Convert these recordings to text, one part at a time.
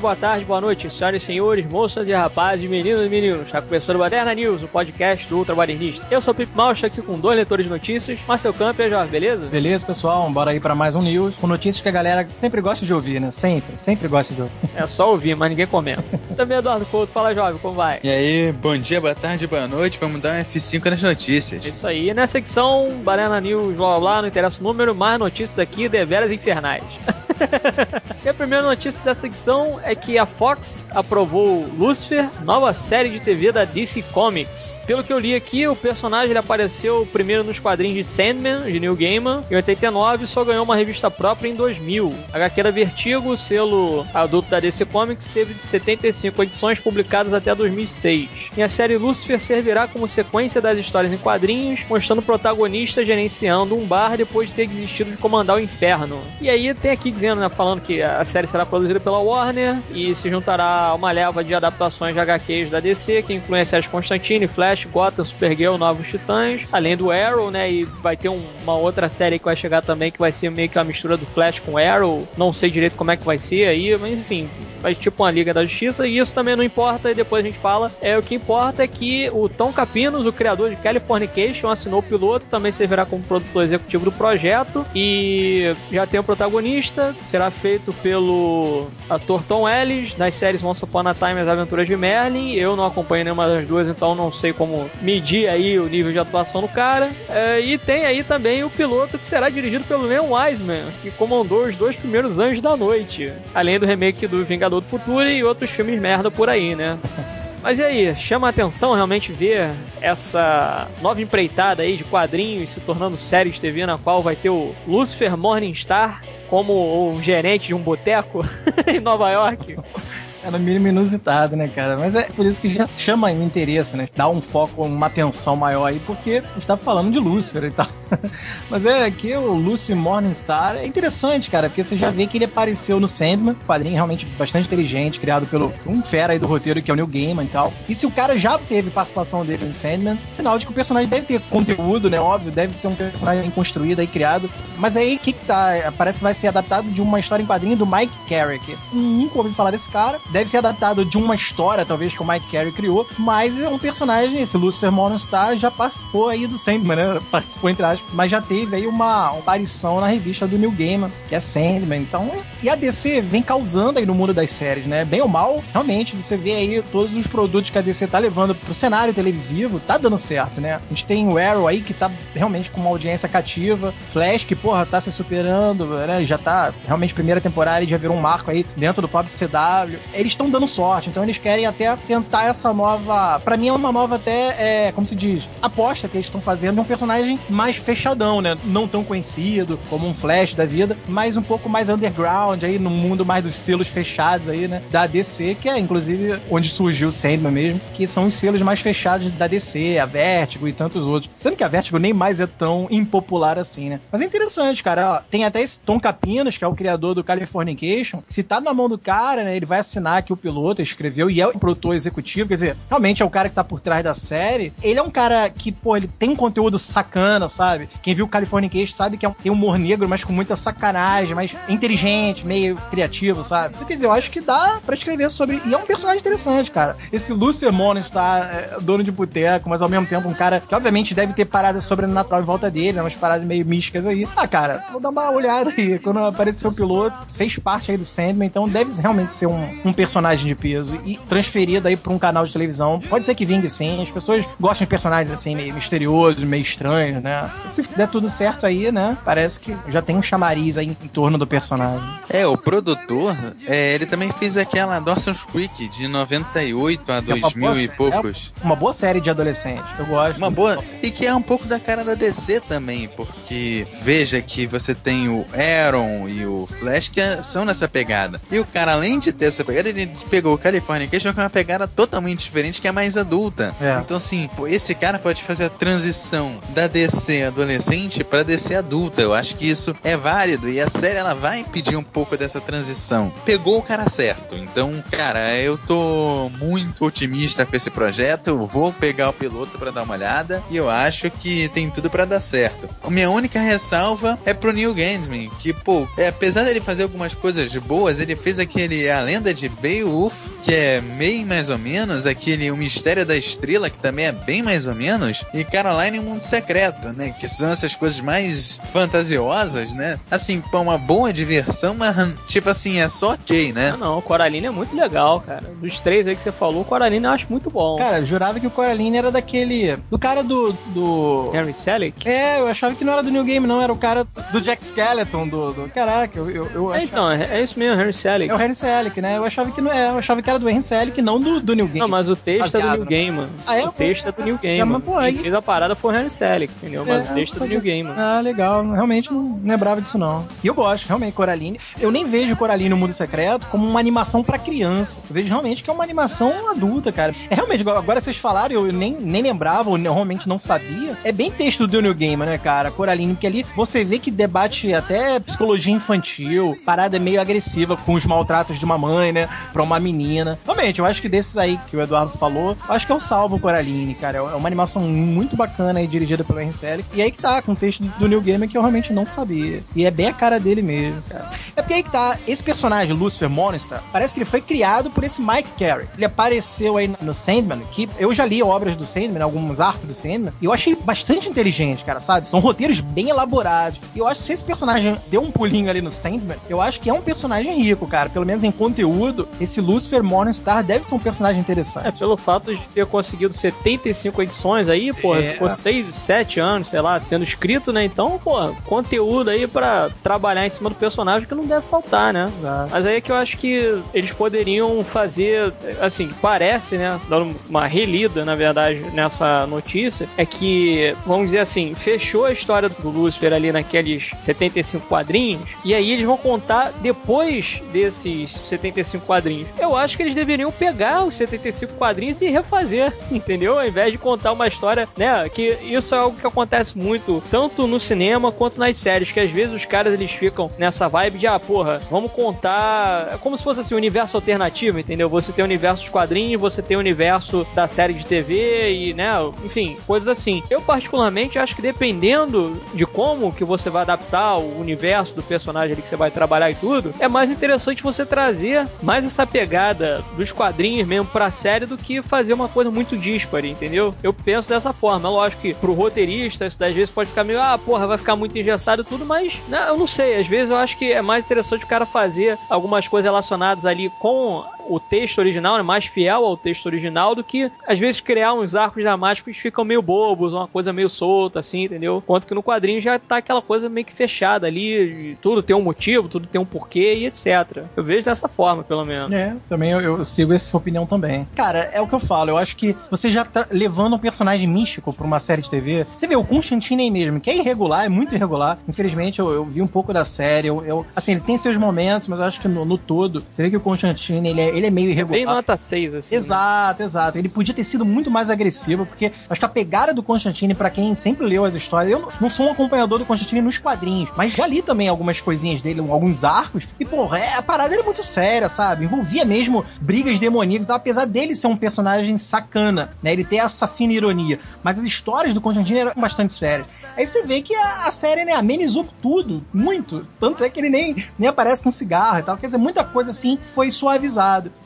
Boa tarde, boa noite, senhoras e senhores, moças e rapazes, meninos e meninos. Está começando o Baderna News, o podcast do Ultra Badernista. Eu sou o Pip Mal, estou aqui com dois leitores de notícias, Marcel Camp e Jorge, beleza? Beleza, pessoal, bora aí para mais um News, com notícias que a galera sempre gosta de ouvir, né? Sempre, sempre gosta de ouvir. É só ouvir, mas ninguém comenta. Também Eduardo Couto, fala jovem, como vai? E aí, bom dia, boa tarde, boa noite, vamos dar um F5 nas notícias. É isso aí, na secção Baderna News, blá blá blá, não interessa o número, mais notícias aqui, deveras infernais. e a primeira notícia da secção é que a Fox aprovou Lucifer, nova série de TV da DC Comics. Pelo que eu li aqui, o personagem apareceu primeiro nos quadrinhos de Sandman, de Neil Gaiman, em 89 e só ganhou uma revista própria em 2000. A HQ era Vertigo, selo adulto da DC Comics, teve 75 edições publicadas até 2006. E a série Lucifer servirá como sequência das histórias em quadrinhos, mostrando o protagonista gerenciando um bar depois de ter desistido de comandar o inferno. E aí tem aqui dizendo, né, falando que a série será produzida pela Warner e se juntará a uma leva de adaptações de HQs da DC, que incluem as séries Constantine, Flash, Gotham, Supergirl, Novos Titãs, além do Arrow, né, e vai ter um, uma outra série que vai chegar também, que vai ser meio que uma mistura do Flash com Arrow, não sei direito como é que vai ser aí, mas enfim, vai tipo uma Liga da Justiça, e isso também não importa, e depois a gente fala. É, o que importa é que o Tom Capinos, o criador de Californication, assinou o piloto, também servirá como produtor executivo do projeto, e já tem o protagonista, será feito pelo ator Tom Ellis, nas séries Once Upon a Time e As Aventuras de Merlin. Eu não acompanho nenhuma das duas, então não sei como medir aí o nível de atuação do cara. É, e tem aí também o piloto que será dirigido pelo Leon Wiseman, que comandou os dois primeiros Anjos da Noite, além do remake do Vingador do Futuro e outros filmes merda por aí, né? Mas e aí, chama a atenção realmente ver essa nova empreitada aí de quadrinhos se tornando série de TV na qual vai ter o Lucifer Morningstar como o gerente de um boteco em Nova York. No mínimo inusitado, né, cara? Mas é por isso que já chama o interesse, né? Dá um foco, uma atenção maior aí, porque a gente tá falando de Lúcifer e tal. Mas é aqui o Lucifer Morningstar é interessante, cara, porque você já vê que ele apareceu no Sandman, quadrinho realmente bastante inteligente, criado pelo um fera aí do roteiro que é o Neil Gaiman e tal. E se o cara já teve participação dele no Sandman, sinal de que o personagem deve ter conteúdo, né? Óbvio, deve ser um personagem construído aí, criado. Mas aí, que que tá? Parece que vai ser adaptado de uma história em quadrinho do Mike Carrick. Nunca ouvi falar desse cara deve ser adaptado de uma história, talvez, que o Mike Carey criou, mas é um personagem, esse Lucifer Morningstar já participou aí do Sandman, né? Participou, entre aspas, mas já teve aí uma, aparição na revista do New Gaiman, que é Sandman, então... E a DC vem causando aí no mundo das séries, né? Bem ou mal, realmente, você vê aí todos os produtos que a DC tá levando pro cenário televisivo, tá dando certo, né? A gente tem o Arrow aí, que tá realmente com uma audiência cativa, Flash, que, porra, tá se superando, né? Já tá, realmente, primeira temporada, já virou um marco aí dentro do próprio CW eles estão dando sorte, então eles querem até tentar essa nova. para mim é uma nova até, é, como se diz, aposta que eles estão fazendo de um personagem mais fechadão, né? Não tão conhecido como um Flash da vida, mas um pouco mais underground aí no mundo mais dos selos fechados aí, né? Da DC, que é inclusive onde surgiu o Sandman mesmo, que são os selos mais fechados da DC, a Vertigo e tantos outros. Sendo que a Vertigo nem mais é tão impopular assim, né? Mas é interessante, cara. Ó, tem até esse Tom Capinos, que é o criador do Californication. Se tá na mão do cara, né? Ele vai assinar que o piloto escreveu e é o produtor executivo, quer dizer, realmente é o cara que tá por trás da série. Ele é um cara que, pô, ele tem um conteúdo sacana, sabe? Quem viu Californication sabe que é um, tem humor negro, mas com muita sacanagem, mas inteligente, meio criativo, sabe? Então, quer dizer, eu acho que dá para escrever sobre. E é um personagem interessante, cara. Esse Lucifer Morningstar, é, dono de boteco, mas ao mesmo tempo um cara que, obviamente, deve ter paradas sobrenatural em volta dele, né? umas paradas meio místicas aí. Ah, cara, vou dar uma olhada aí. Quando apareceu o piloto, fez parte aí do Sandman, então deve realmente ser um, um personagem de peso e transferido aí pra um canal de televisão. Pode ser que vingue sim. As pessoas gostam de personagens assim, meio misteriosos, meio estranhos, né? Se der tudo certo aí, né? Parece que já tem um chamariz aí em torno do personagem. É, o produtor, é, ele também fez aquela Dawson's Creek de 98 a 2000 é e poucos. É uma boa série de adolescente, eu gosto. Uma boa. E que é um pouco da cara da DC também, porque veja que você tem o Aaron e o Flash que são nessa pegada. E o cara, além de ter essa pegada, ele pegou o California Cation com uma pegada totalmente diferente, que é mais adulta. É. Então, assim, esse cara pode fazer a transição da DC adolescente pra DC adulta. Eu acho que isso é válido e a série ela vai pedir um pouco dessa transição. Pegou o cara certo. Então, cara, eu tô muito otimista com esse projeto. Eu vou pegar o piloto para dar uma olhada e eu acho que tem tudo para dar certo. A minha única ressalva é pro Neil Gaiman, que, pô, é, apesar dele fazer algumas coisas boas, ele fez aquele A Lenda de Beowulf, que é meio mais ou menos, aquele O Mistério da Estrela, que também é bem mais ou menos, e Caroline o Mundo Secreto, né? Que são essas coisas mais fantasiosas, né? Assim, pra uma boa diversão, mas tipo assim, é só ok, né? Não, não, Coraline é muito legal, cara. Dos três aí que você falou, Coraline eu acho muito bom. Cara, eu jurava que o Coraline era daquele. do cara do. do... Henry Selick? É, eu achava que não era do New Game, não, era o cara do Jack Skeleton, do. do... Caraca, eu, eu, eu é, achava... Então, é, é isso mesmo, Henry Selick. É o Henry Selick, né? Eu achava que não é, eu achava que era do Henry Selick, não do, do New Game. Não, mas o texto Baseado, é do New Game, mano. Ah, é? O texto é do New Game. Mas, pô, aí... Quem fez a parada foi o Henry Selick, entendeu? Mas é, o texto é do New Game. Ah, legal. Realmente não lembrava disso, não. E eu gosto, realmente, Coraline. Eu nem vejo Coraline no Mundo Secreto como uma animação para criança. Eu vejo realmente que é uma animação adulta, cara. É realmente, agora vocês falaram, eu nem, nem lembrava, ou realmente não sabia. É bem texto do New Game, né, cara? Coraline, porque ali você vê que debate até psicologia infantil, parada meio agressiva com os maltratos de uma mãe, né, pra uma menina. Realmente, eu acho que desses aí que o Eduardo falou, eu acho que é o salvo Coraline, cara. É uma animação muito bacana aí, dirigida pelo Henry Selick. E aí que tá, com o texto do New Game que eu realmente não sabia. E é bem a cara dele mesmo, cara. É porque aí que tá, esse personagem, Lucifer Monster, parece que ele foi criado por esse Mike Carey. Ele apareceu aí no Sandman, que eu já li obras do Sandman, alguns arcos do Sandman, e eu achei bastante inteligente, cara, sabe? São roteiros bem elaborados. E eu acho que se esse personagem deu um pulinho ali no Sandman, eu acho que é um personagem rico, cara. Pelo menos em conteúdo, esse Lucifer Morningstar deve ser um personagem interessante. É, pelo fato de ter conseguido 75 edições aí, pô, é. ficou 6, 7 anos, sei lá, sendo escrito, né? Então, pô, conteúdo aí para trabalhar em cima do personagem que não deve faltar, né? Mas aí é que eu acho que eles poderiam fazer, assim, parece, né? Dando uma relida, na verdade, nessa notícia, é que, vamos dizer assim, fechou a história do Lucifer ali naqueles 75 quadrinhos, e aí eles vão contar depois desses 75 quadrinhos. Eu acho que eles deveriam pegar os 75 quadrinhos e refazer, entendeu? Ao invés de contar uma história, né? Que isso é algo que acontece muito, tanto no cinema quanto nas séries, que às vezes os caras eles ficam nessa vibe de, ah, porra, vamos contar. É como se fosse assim, um universo alternativo, entendeu? Você tem o universo dos quadrinhos, você tem o universo da série de TV e, né, enfim, coisas assim. Eu, particularmente, acho que dependendo de como que você vai adaptar o universo do personagem ali que você vai trabalhar e tudo, é mais interessante você trazer mais essa pegada dos quadrinhos mesmo pra série do que fazer uma coisa muito dispare, entendeu? Eu penso dessa forma. É lógico que pro roteirista, isso às vezes pode ficar meio, ah, porra, vai ficar muito engessado tudo, mas né, eu não sei. Às vezes eu acho que é mais interessante o cara fazer algumas coisas relacionadas ali com o texto original, né, mais fiel ao texto original, do que às vezes criar uns arcos dramáticos que ficam meio bobos, uma coisa meio solta, assim, entendeu? Enquanto que no quadrinho já tá aquela coisa meio que fechada ali, tudo tem um motivo, tudo tem um porquê e etc. Eu vejo dessa forma, pelo menos. É, também eu, eu sigo essa opinião também. Cara, é o que eu falo, eu acho que você já tá levando um personagem místico pra uma série de TV. Você vê, o Constantine aí mesmo, que é irregular, é muito irregular. Infelizmente, eu, eu vi um pouco da série. Eu, eu, assim, ele tem seus momentos, mas eu acho que no, no todo, você vê que o Constantine, ele é, ele é meio irregular. Bem nota 6, assim. Exato, né? exato. Ele podia ter sido muito mais agressivo, porque acho que a pegada do Constantine, para quem sempre leu as histórias, eu não sou um acompanhador do Constantine nos quadrinhos, mas já li também algumas coisinhas dele, alguns arcos, e, porra, é, a parada era muito séria, sabe? Envolvia mesmo brigas demoníacas, então, apesar dele ser um personagem sacana, né? Ele ter essa fina ironia. Mas as histórias do Constantine eram bastante sérias. Aí você vê que a, a série, né, amenizou tudo, muito. Tanto é que ele nem, nem aparece com cigarro e tal. Quer dizer, muita coisa assim foi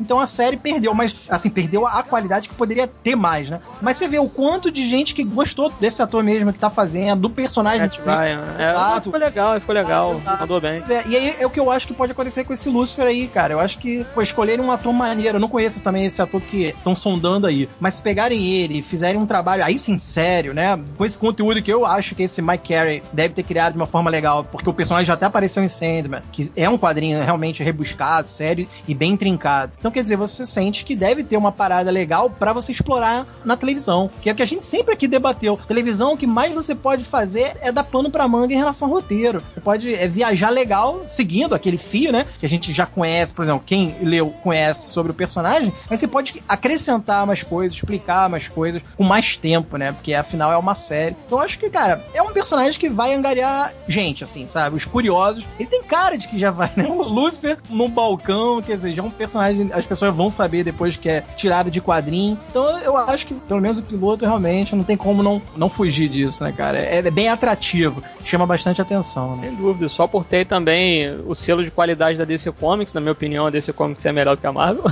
Então a série perdeu, mas assim, perdeu a qualidade que poderia ter mais, né? Mas você vê o quanto de gente que gostou desse ator mesmo que tá fazendo, do personagem Matt si. Ryan. É, Exato. Foi legal, foi legal. Ah, mandou bem. É, e aí é o que eu acho que pode acontecer com esse Lucifer aí, cara. Eu acho que foi escolher um ator maneiro. Eu não conheço também esse ator que estão sondando aí. Mas se pegarem ele e fizerem um trabalho aí sim sério, né? Com esse conteúdo que eu acho que esse Mike Carey deve ter criado de uma forma legal, porque o personagem já até apareceu em Sandman, que é um quadrinho realmente rebuscado, sério e bem trincado. Então, quer dizer, você sente que deve ter uma parada legal para você explorar na televisão, que é o que a gente sempre aqui debateu. Televisão, o que mais você pode fazer é dar pano pra manga em relação ao roteiro. Você pode é, viajar legal seguindo aquele fio, né? Que a gente já conhece, por exemplo, quem leu conhece sobre o personagem, mas você pode acrescentar mais coisas, explicar mais coisas com mais tempo, né? Porque afinal é uma série. Então acho que, cara, é um personagem que vai angariar gente, assim, sabe? Os curiosos. Ele tem cara de que já vai, né? O Lúcifer no balcão, quer dizer, já é um personagem, as pessoas vão saber depois que é tirado de quadrinho. Então eu acho que, pelo menos o piloto, realmente não tem como não, não fugir disso, né, cara? É, é bem atrativo, chama bastante atenção. Né? Sem dúvida, só por ter também o selo de qualidade da DC Comics, na minha opinião, a DC Comics é melhor que a Marvel.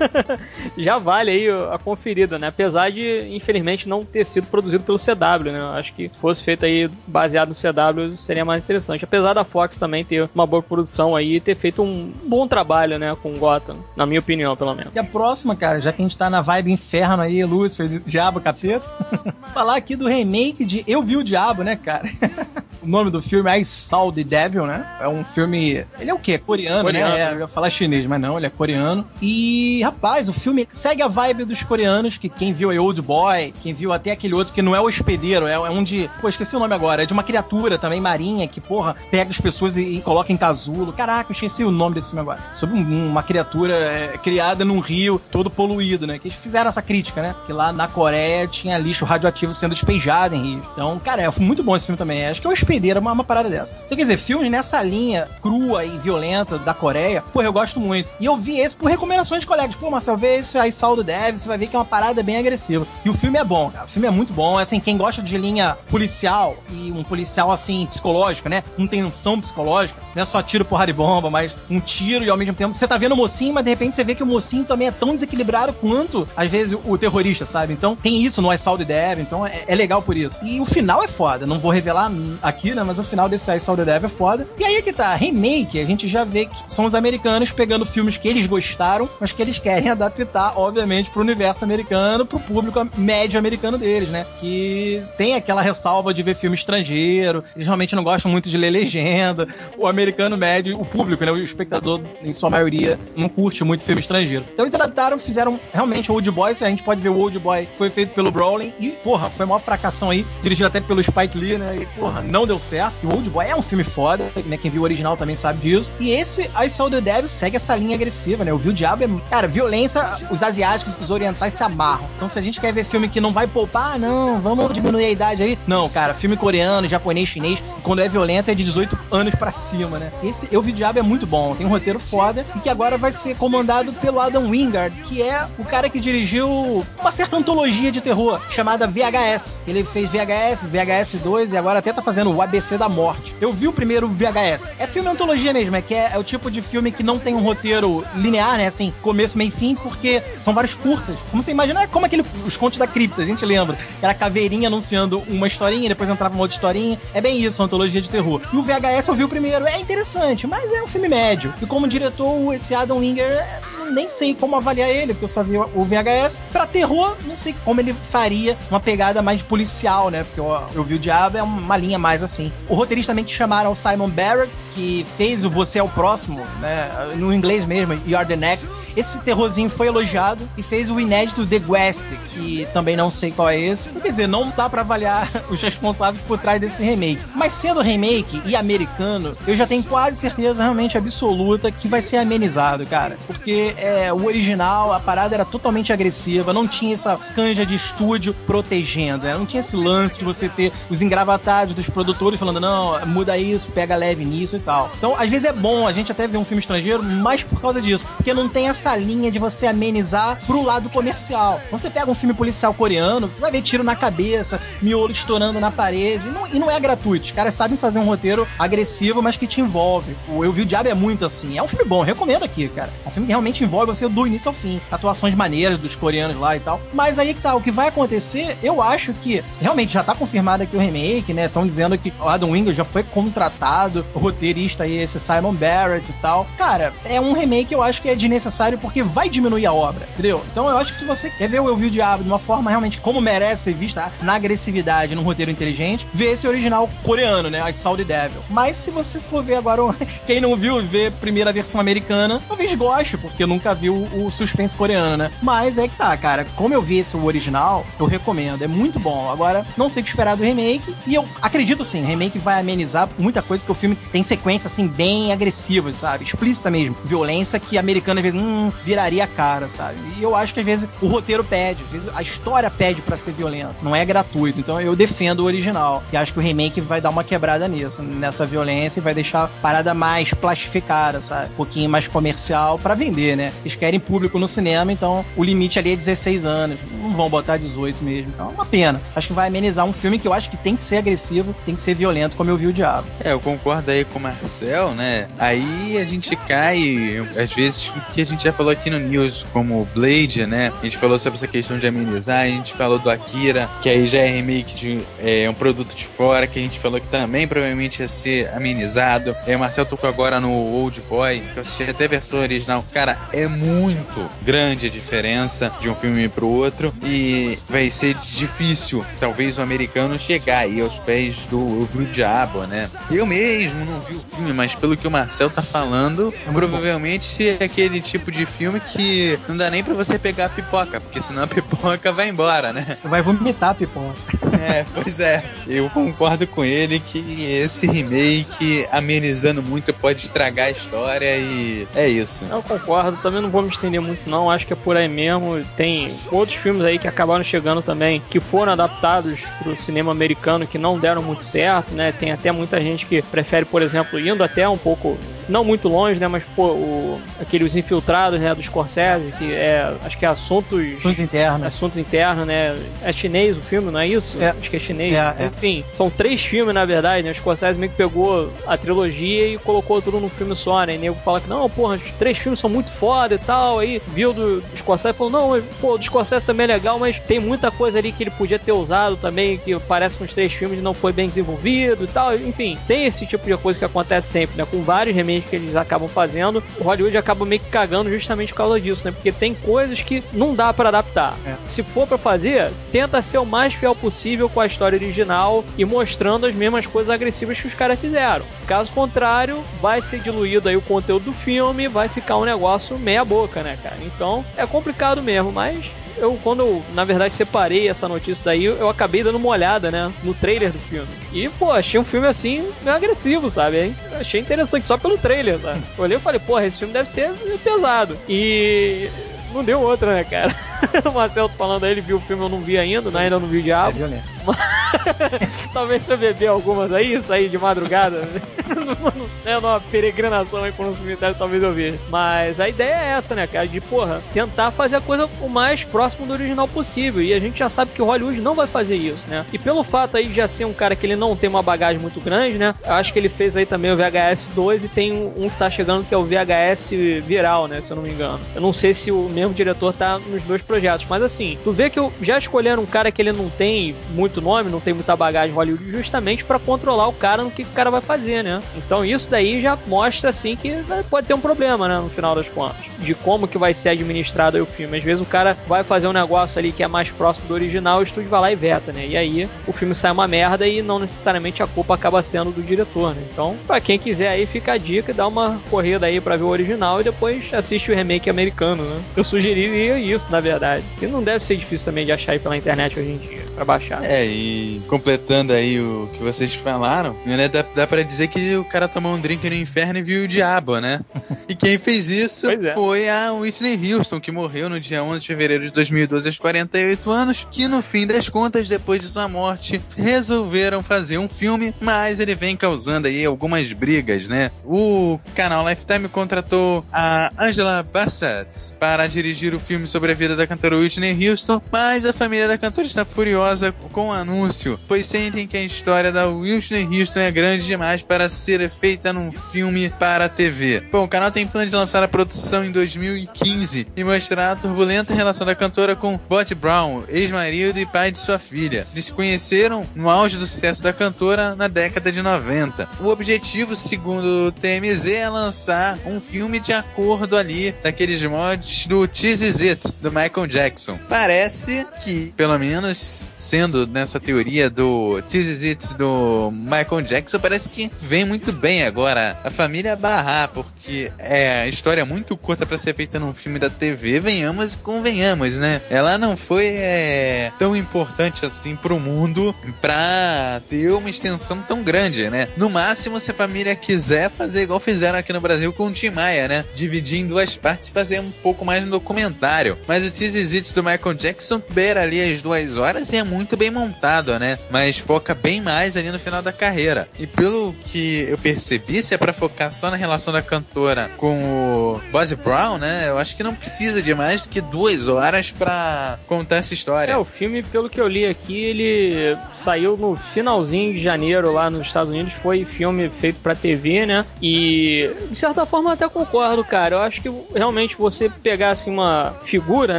já vale aí a conferida, né? Apesar de, infelizmente, não ter sido produzido pelo CW, né? Acho que fosse feito aí baseado no CW seria mais interessante. Apesar da Fox também ter uma boa produção aí e ter feito um bom trabalho, né, com Gotham, na minha opinião, pelo menos. E a próxima, cara, já que a gente tá na vibe inferno aí, Lúcifer, Diabo, Capeta, falar aqui do remake de Eu Vi o Diabo, né, cara? o nome do filme é I Saw the Devil, né? É um filme. Ele é o quê? Coreano, né? coreano. né? É, eu ia falar chinês, mas não, ele é coreano. E, rapaz, o filme segue a vibe dos coreanos, que quem viu é Old Boy, quem viu até aquele outro que não é o hospedeiro, é, é um de. Pô, esqueci o nome agora. É de uma criatura também marinha que, porra, pega as pessoas e, e coloca em casulo. Caraca, eu esqueci o nome desse filme agora. Sobre um, uma criatura é, criada num rio todo poluído, né? Que eles fizeram essa crítica, né? Que lá na Coreia tinha lixo radioativo sendo despejado em rios. Então, cara, é muito bom esse filme também. Acho que é o uma, uma parada dessa. Então, quer dizer, filmes nessa linha crua e violenta da Coreia, pô, eu gosto muito. E eu vi esse por recomendações de colegas. Pô, Marcel, vê esse aí Saldo Dev, você vai ver que é uma parada bem agressiva. E o filme é bom, cara. O filme é muito bom. É assim, quem gosta de linha policial e um policial assim, psicológico, né? Com tensão psicológica, não é só tiro, porrada e bomba, mas um tiro e ao mesmo tempo você tá vendo o mocinho, mas de repente você vê que o mocinho também é tão desequilibrado quanto, às vezes, o terrorista, sabe? Então tem isso no I Saw the Dev, então é, é, legal por isso. E o final é foda, não vou revelar aqui, né? Mas o final desse I the Dev é foda. E aí é que tá, remake, a gente já vê que são os americanos pegando filmes que eles gostaram, mas que eles querem adaptar, obviamente, pro universo americano, pro público médio americano deles, né? Que tem aquela ressalva de ver filme estrangeiro, eles realmente não gostam muito de ler legenda. O americano médio, o público, né? O espectador, em sua maioria, não curte muito filme estrangeiro. Então eles adaptaram, fizeram realmente o Old Boy. A gente pode ver o Old Boy foi feito pelo Brolin e, porra, foi uma fracassão aí, dirigido até pelo Spike Lee, né? E, porra, não deu certo. E o Old Boy é um filme foda, né? Quem viu o original também sabe disso. E esse, I Saw the Devil, segue essa linha agressiva, né? O Diabo é. Cara, violência, os asiáticos, os orientais se amarram. Então se a gente quer ver filme que não vai poupar, ah, não, vamos diminuir a idade aí. Não, cara, filme coreano, japonês, chinês, quando é violento é de 18 anos para cima, né? Esse Eu Vi Diabo é muito bom, tem um roteiro foda e que agora vai ser comandado pelo Adam Wingard, que é o cara que dirigiu uma certa antologia de terror chamada VHS. Ele fez VHS, VHS 2 e agora até tá fazendo o ABC da Morte. Eu vi o primeiro VHS. É filme antologia mesmo, é que é, é o tipo de filme que não tem um roteiro linear, né? Assim, começo, meio fim, porque são vários curtas. Como você imagina, é como aquele os contos da cripta, a gente lembra. Era caveirinha anunciando uma historinha, depois entrava uma outra historinha. É bem isso, uma antologia de terror. E o VHS eu vi o primeiro, é interessante, mas é um filme médio. E como diretor, esse Adam Winger nem sei como avaliar ele, porque eu só vi o VHS. Pra terror, não sei como ele faria uma pegada mais policial, né? Porque eu, eu vi o Diabo, é uma linha mais assim. O roteirista também que chamaram o Simon Barrett, que fez o Você é o Próximo, né? No inglês mesmo, You Are the Next. Esse terrorzinho foi elogiado e fez o inédito The West, que também não sei qual é esse. Quer dizer, não dá para avaliar os responsáveis por trás desse remake. Mas sendo remake e americano, eu já tenho quase certeza realmente absoluta que vai ser amenizado, cara. Porque é, o original, a parada era totalmente agressiva, não tinha essa canja de estúdio protegendo, né? não tinha esse lance de você ter os engravatados dos produtores falando, não, muda isso, pega leve nisso e tal. Então, às vezes é bom a gente até ver um filme estrangeiro, mas por causa disso, porque não tem essa linha de você amenizar pro lado comercial. Você pega um filme policial coreano, você vai ver tiro na cabeça, miolo estourando na parede, e não, e não é gratuito. Os caras sabem fazer um roteiro agressivo, mas que te envolve. O Eu Vi o Diabo é muito assim. É um filme bom, recomendo aqui, cara. É um filme que realmente envolve você do início ao fim. Atuações maneiras dos coreanos lá e tal. Mas aí que tá, o que vai acontecer, eu acho que realmente já tá confirmado aqui o remake, né? Estão dizendo que o Adam Wingard já foi contratado, o roteirista aí, esse Simon Barrett e tal. Cara, é um remake eu acho que é desnecessário porque vai diminuir a obra, entendeu? Então eu acho que se você quer ver o Eu Vi o Diabo de uma forma realmente como merece ser vista, na agressividade, num roteiro inteligente, vê esse original coreano, né? I Saw the Devil. Mas se você for ver agora, quem não viu, ver primeira versão americana, talvez goste, porque nunca viu o suspense coreano, né? Mas é que tá, cara. Como eu vi esse original, eu recomendo. É muito bom. Agora, não sei o que esperar do remake. E eu acredito sim, o remake vai amenizar muita coisa, porque o filme tem sequências assim bem agressivas, sabe? Explícita mesmo. Violência que a americana às vezes hum, viraria a cara, sabe? E eu acho que às vezes o roteiro pede, às vezes a história pede para ser violento. Não é gratuito. Então eu defendo o original. E acho que o remake vai dar uma quebrada nisso, nessa violência e vai deixar a parada mais plastificada, sabe? Um pouquinho mais comercial para vender, né? Eles querem público no cinema, então o limite ali é 16 anos. Não vão botar 18 mesmo. Então é uma pena. Acho que vai amenizar um filme que eu acho que tem que ser agressivo, tem que ser violento, como eu vi o Diabo. É, eu concordo aí com o Marcel, né? Aí a gente cai, às vezes, que a gente já falou aqui no News, como Blade, né? A gente falou sobre essa questão de amenizar, a gente falou do Akira, que aí já é remake de é, um produto de fora, que a gente falou que também provavelmente ia ser amenizado. É, o Marcel tocou agora no Old Boy, que eu assisti até a versão original. Cara, é muito grande a diferença de um filme pro outro e vai ser difícil, talvez, o americano chegar aí aos pés do, do Diabo, né? Eu mesmo não vi o filme, mas pelo que o Marcel tá falando, provavelmente é aquele tipo de filme que não dá nem para você pegar a pipoca, porque senão a pipoca vai embora, né? Vai vomitar a pipoca. É, pois é. Eu concordo com ele que esse remake amenizando muito pode estragar a história e é isso. Eu concordo, também não vou me estender muito não, acho que é por aí mesmo. Tem outros filmes aí que acabaram chegando também, que foram adaptados pro cinema americano que não deram muito certo, né? Tem até muita gente que prefere, por exemplo, indo até um pouco não muito longe, né? Mas, pô, o, aqueles infiltrados, né, do Scorsese, que é, acho que é assuntos... Assuntos internos. Assuntos internos, né? É chinês o filme, não é isso? É. Acho que é chinês. É, Enfim, são três filmes, na verdade, né? O Scorsese meio que pegou a trilogia e colocou tudo num filme só, né? E nego fala que, não, porra, os três filmes são muito foda e tal. Aí viu do, do Scorsese e falou, não, pô, o do Scorsese também é legal, mas tem muita coisa ali que ele podia ter usado também, que parece com os três filmes e não foi bem desenvolvido e tal. Enfim, tem esse tipo de coisa que acontece sempre, né? Com vários remakes que eles acabam fazendo, o Hollywood acaba meio que cagando justamente por causa disso, né? Porque tem coisas que não dá para adaptar. É. Se for para fazer, tenta ser o mais fiel possível com a história original e mostrando as mesmas coisas agressivas que os caras fizeram. Caso contrário, vai ser diluído aí o conteúdo do filme, vai ficar um negócio meia boca, né, cara? Então, é complicado mesmo, mas eu, quando eu, na verdade, separei essa notícia daí, eu acabei dando uma olhada, né, no trailer do filme. E, pô, achei um filme assim, meio agressivo, sabe? Achei interessante só pelo trailer, sabe? Olhei e falei, porra, esse filme deve ser pesado. E não deu outra, né, cara? o Marcelo falando aí, ele viu o filme, eu não vi ainda, né? ainda não vi o É diabo. violento. Talvez se eu beber algumas aí, sair de madrugada, né? numa peregrinação aí por um cemitério, talvez eu veja. Mas a ideia é essa, né, cara? De, porra, tentar fazer a coisa o mais próximo do original possível. E a gente já sabe que o Hollywood não vai fazer isso, né? E pelo fato aí de já ser um cara que ele não tem uma bagagem muito grande, né? Eu acho que ele fez aí também o VHS 2 e tem um, um que tá chegando que é o VHS viral, né? Se eu não me engano. Eu não sei se o mesmo diretor tá nos dois projetos, mas assim, tu vê que eu já escolheram um cara que ele não tem muito nome, não tem muita bagagem Hollywood, justamente para controlar o cara no que o cara vai fazer, né? Então isso daí já mostra assim que pode ter um problema, né? No final das contas, de como que vai ser administrado o filme. Às vezes o cara vai fazer um negócio ali que é mais próximo do original, o estúdio vai lá e veta, né? E aí o filme sai uma merda e não necessariamente a culpa acaba sendo do diretor, né? Então, para quem quiser aí, fica a dica, dá uma corrida aí para ver o original e depois assiste o remake americano, né? Eu sugeriria isso, na verdade. E não deve ser difícil também de achar aí pela internet hoje em dia, pra baixar. É, e completando aí o que vocês falaram, né, dá, dá pra dizer que o cara tomou um drink no inferno e viu o diabo, né? E quem fez isso é. foi a Whitney Houston, que morreu no dia 11 de fevereiro de 2012 aos 48 anos, que no fim das contas, depois de sua morte, resolveram fazer um filme, mas ele vem causando aí algumas brigas, né? O canal Lifetime contratou a Angela Bassett para dirigir o filme sobre a vida da cantora Whitney Houston, mas a família da cantora está furiosa com o anúncio, pois sentem que a história da Whitney Houston é grande demais para ser feita num filme para a TV. Bom, o canal tem plano de lançar a produção em 2015 e mostrar a turbulenta relação da cantora com Bot Brown, ex-marido e pai de sua filha. Eles se conheceram no auge do sucesso da cantora na década de 90. O objetivo, segundo o TMZ, é lançar um filme de acordo ali daqueles mods do This Is It, do Michael Jackson. Parece que, pelo menos, sendo nessa teoria do Tizzy do Michael Jackson, parece que vem muito bem agora a família barrar, porque é história muito curta para ser feita num filme da TV, venhamos e convenhamos, né? Ela não foi é, tão importante assim pro mundo pra ter uma extensão tão grande, né? No máximo, se a família quiser fazer igual fizeram aqui no Brasil com o Tim Maia, né? Dividir em duas partes e fazer um pouco mais no documentário. Mas o Tease do Michael Jackson beira ali as duas horas e é muito bem montado, né? Mas foca bem mais ali no final da carreira. E pelo que eu percebi, se é pra focar só na relação da cantora com o Buzz Brown, né? Eu acho que não precisa de mais do que duas horas para contar essa história. É, o filme, pelo que eu li aqui, ele saiu no finalzinho de janeiro lá nos Estados Unidos. Foi filme feito pra TV, né? E de certa forma até concordo, cara. Eu acho que realmente você pegar assim uma figura,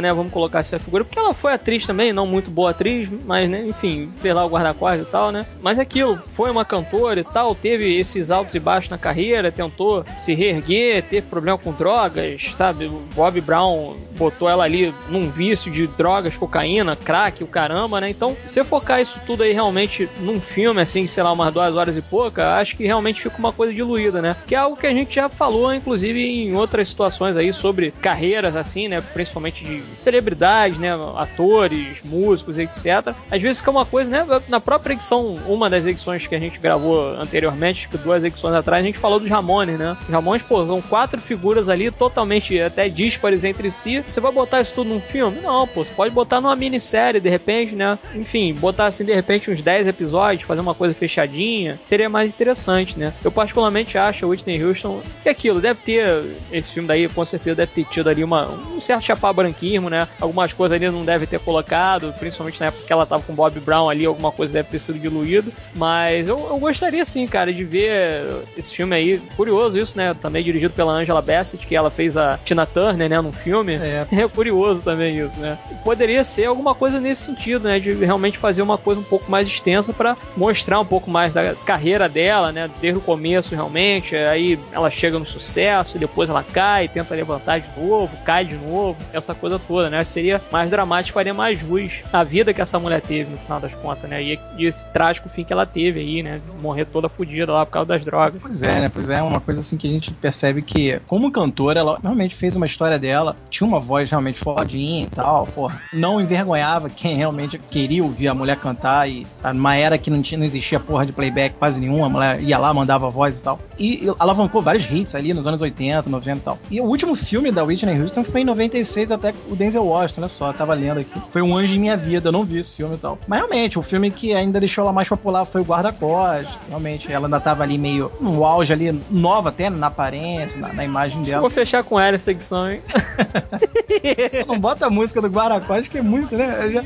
né? Vamos colocar essa figura, porque ela foi atriz também, não muito boa atriz, mas né, enfim, fez lá o guarda-costas e tal, né? Mas aquilo, foi uma cantora e tal, teve esses altos e baixos na carreira, tentou se reerguer, teve problema com drogas, sabe? O Bob Brown botou ela ali num vício de drogas, cocaína, crack, o caramba, né? Então, se focar isso tudo aí realmente num filme, assim, sei lá, umas duas horas e pouca, acho que realmente fica uma coisa diluída, né? Que é algo que a gente já falou, inclusive, em outras situações aí sobre carreiras, assim, né? Principalmente de celebridades, né? Atores, músicos, etc. Às vezes fica uma coisa, né? Na própria edição, uma das edições que a gente gravou anteriormente, que duas edições atrás, a gente falou dos Ramones, né? Os Ramones, pô, são quatro figuras ali totalmente até díspares entre si você vai botar isso tudo num filme? Não, pô, você pode botar numa minissérie de repente, né? Enfim, botar assim de repente uns 10 episódios, fazer uma coisa fechadinha, seria mais interessante, né? Eu particularmente acho a Whitney Houston que aquilo, deve ter, esse filme daí com certeza deve ter tido ali uma, um certo chapar branquismo, né? Algumas coisas ali não deve ter colocado, principalmente na época que ela tava com Bob Brown ali, alguma coisa deve ter sido diluído, mas eu, eu gostaria sim, cara, de ver esse filme aí, curioso isso, né? Também dirigido pela Angela Bassett, que ela fez a Tina Turner, né, no filme. É. É curioso também isso, né? Poderia ser alguma coisa nesse sentido, né? De realmente fazer uma coisa um pouco mais extensa para mostrar um pouco mais da carreira dela, né? Desde o começo, realmente. Aí ela chega no sucesso, depois ela cai, tenta levantar de novo, cai de novo, essa coisa toda, né? Seria mais dramático, faria mais luz a vida que essa mulher teve no final das contas, né? E, e esse trágico fim que ela teve aí, né? Morrer toda fodida lá por causa das drogas. Pois é, né? Pois é, uma coisa assim que a gente percebe que, como cantora, ela realmente fez uma história dela, tinha uma voz realmente fodinha e tal, porra. Não envergonhava quem realmente queria ouvir a mulher cantar e, sabe, numa era que não, tinha, não existia porra de playback quase nenhuma, a mulher ia lá, mandava voz e tal. E, e alavancou vários hits ali nos anos 80, 90 e tal. E o último filme da Whitney Houston foi em 96, até o Denzel Washington, olha só, tava lendo aqui. Foi Um Anjo em Minha Vida, eu não vi esse filme e tal. Mas realmente, o filme que ainda deixou ela mais popular foi o Guarda-Costas. Realmente, ela ainda tava ali meio no auge ali, nova até na aparência, na, na imagem dela. Vou fechar com ela essa edição, hein? Você não bota a música do Guaracós, que é muito, né? Já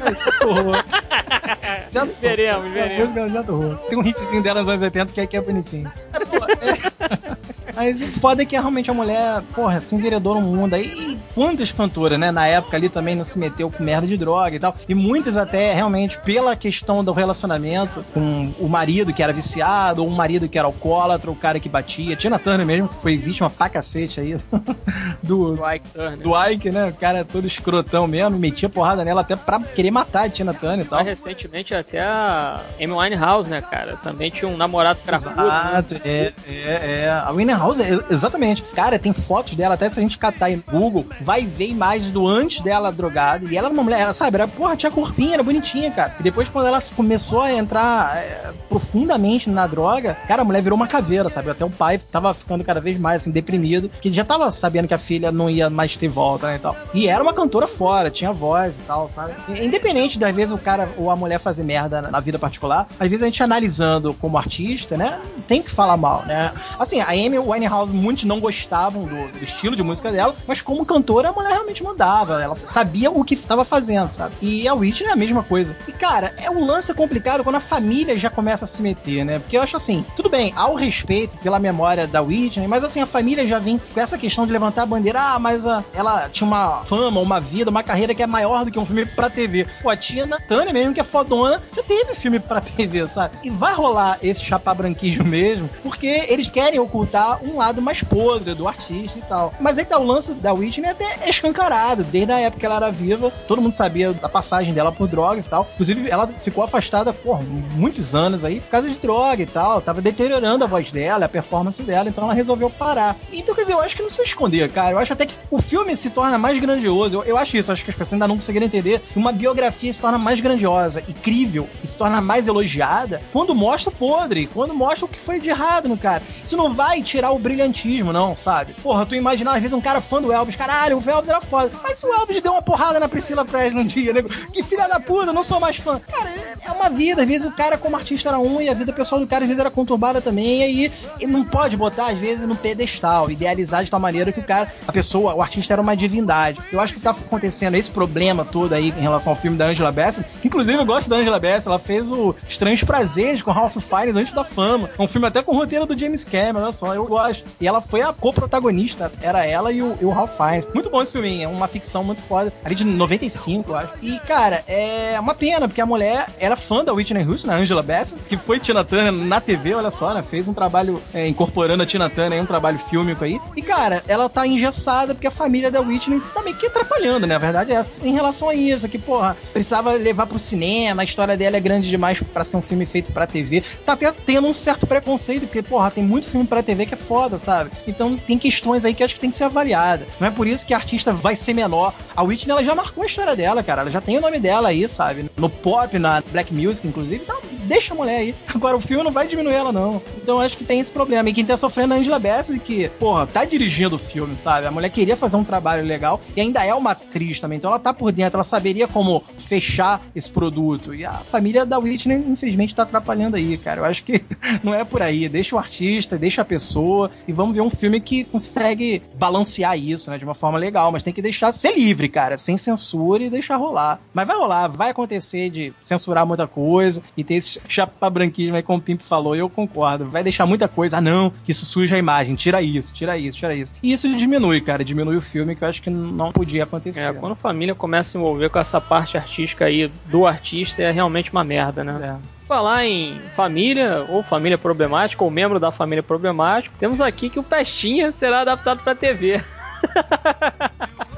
já veremos, veremos. A música já. Tem um hitzinho dela nos anos 80 que é, que é bonitinho. É. Mas o foda é que realmente a mulher, porra, se enveredou no mundo. Aí e quantas cantoras, né? Na época ali também não se meteu com merda de droga e tal. E muitas até, realmente, pela questão do relacionamento com o marido que era viciado, ou um marido que era alcoólatra, o cara que batia. Tina Turner mesmo foi vítima pra cacete aí do, do Ike Turner. Do Ike, né? O cara todo escrotão mesmo, metia porrada nela até pra querer matar a Tina Turner e tal. Mais recentemente até a Amy Winehouse, né, cara? Também tinha um namorado cracudo. Né? Exato, né? é, é, é. A Winehouse, exatamente. Cara, tem fotos dela, até se a gente catar no Google, vai ver imagens do antes dela drogada. E ela era uma mulher, ela, sabe, era, porra, tinha corpinha, era bonitinha, cara. E depois, quando ela começou a entrar é, profundamente na droga, cara, a mulher virou uma caveira, sabe? Até o pai tava ficando cada vez mais, assim, deprimido, que já tava sabendo que a filha não ia mais ter volta, né, e tal. E era uma cantora fora, tinha voz e tal, sabe? Independente das vezes o cara ou a mulher fazer merda na vida particular, às vezes a gente analisando como artista, né, tem que falar mal, né? Assim, a Amy Winehouse, muitos não gostavam do, do estilo de música dela, mas como cantora, a mulher realmente mandava, ela sabia o que estava fazendo, sabe? E a Whitney é a mesma coisa. E, cara, é um lance complicado quando a família já começa a se meter, né? Porque eu acho assim, tudo bem, há o respeito pela memória da Whitney, mas assim, a família já vem com essa questão de levantar a bandeira, ah, mas a, ela tinha uma fama, uma vida, uma carreira que é maior do que um filme pra TV. Pô, a Tina Turner mesmo, que é fodona, já teve filme pra TV, sabe? E vai rolar esse chapar branquismo mesmo, porque eles querem ocultar um lado mais podre do artista e tal. Mas aí tá o lance da Whitney até escancarado, desde a época que ela era viva, todo mundo sabia da passagem dela por drogas e tal. Inclusive, ela ficou afastada por muitos anos aí por causa de droga e tal. Tava deteriorando a voz dela, a performance dela, então ela resolveu parar. Então, quer dizer, eu acho que não precisa esconder, cara. Eu acho até que o filme se torna mais grandioso. Eu, eu acho isso, acho que as pessoas ainda não conseguiram entender. Uma biografia se torna mais grandiosa, incrível, e se torna mais elogiada quando mostra o podre, quando mostra o que foi de errado no cara. Isso não vai tirar o brilhantismo, não, sabe? Porra, tu imaginar às vezes um cara fã do Elvis, caralho, o Elvis era foda. Mas o Elvis deu uma porrada na Priscila Presley um dia, né? Que filha da puta, não sou mais fã. Cara, é uma vida. Às vezes o cara como artista era um e a vida pessoal do cara às vezes era conturbada também. E aí e não pode botar, às vezes, no pedestal, idealizar de tal maneira que o cara, a pessoa, o artista era uma divindade. Eu acho que tá acontecendo esse problema todo aí em relação ao filme da Angela Bassett. Inclusive, eu gosto da Angela Bassett. Ela fez o Estranhos Prazeres com Ralph Fiennes antes da fama. É um filme até com o roteiro do James Cameron, olha só, eu gosto. E ela foi a co-protagonista, era ela e o, e o Ralph Fiennes. Muito bom esse filme, é uma ficção muito foda. Ali de 95, eu acho. E, cara, é uma pena, porque a mulher era fã da Whitney Houston, a Angela Bassett, que foi Tina Turner na TV, olha só, né? Fez um trabalho é, incorporando a Tina Turner em um trabalho fílmico aí. E, cara, ela tá engessada porque a família da Whitney tá meio que atrapalhando, né? A verdade é essa. Em relação a isso, que, porra, precisava levar pro cinema, a história dela é grande demais para ser um filme feito pra TV. Tá até tendo um certo preconceito, porque, porra, tem muito filme pra TV que é foda, sabe? Então tem questões aí que acho que tem que ser avaliada. Não é por isso que a artista vai ser menor. A Whitney, ela já marcou a história dela, cara. Ela já tem o nome dela aí, sabe? No pop, na black music, inclusive. Então, deixa a mulher aí. Agora, o filme não vai diminuir ela, não. Então, acho que tem esse problema. E quem tá sofrendo é a Angela Bassett, que, porra, tá dirigindo o filme, sabe? A mulher queria fazer um trabalho legal e ainda é uma atriz também. Então, ela tá por dentro, ela saberia como fechar esse produto. E a família da Whitney, infelizmente, tá atrapalhando aí, cara. Eu acho que não é por aí. Deixa o artista, deixa a pessoa e vamos ver um filme que consegue balancear isso, né, de uma forma legal. Mas tem que deixar ser livre, cara, sem censura e deixar rolar. Mas vai rolar, vai acontecer de censurar muita coisa e ter esse chapa branquismo aí, como o Pimp falou, e eu concordo. Vai deixar muita coisa. Ah, não, que isso suja a imagem. Tira isso, tira isso, tira isso. E isso diminui, cara. Diminui o filme que eu acho que não podia acontecer. É, quando a família começa a se envolver com essa parte artística aí do artista, é realmente uma merda, né? É. Falar em família, ou família problemática, ou membro da família problemática, temos aqui que o Pestinha será adaptado pra TV.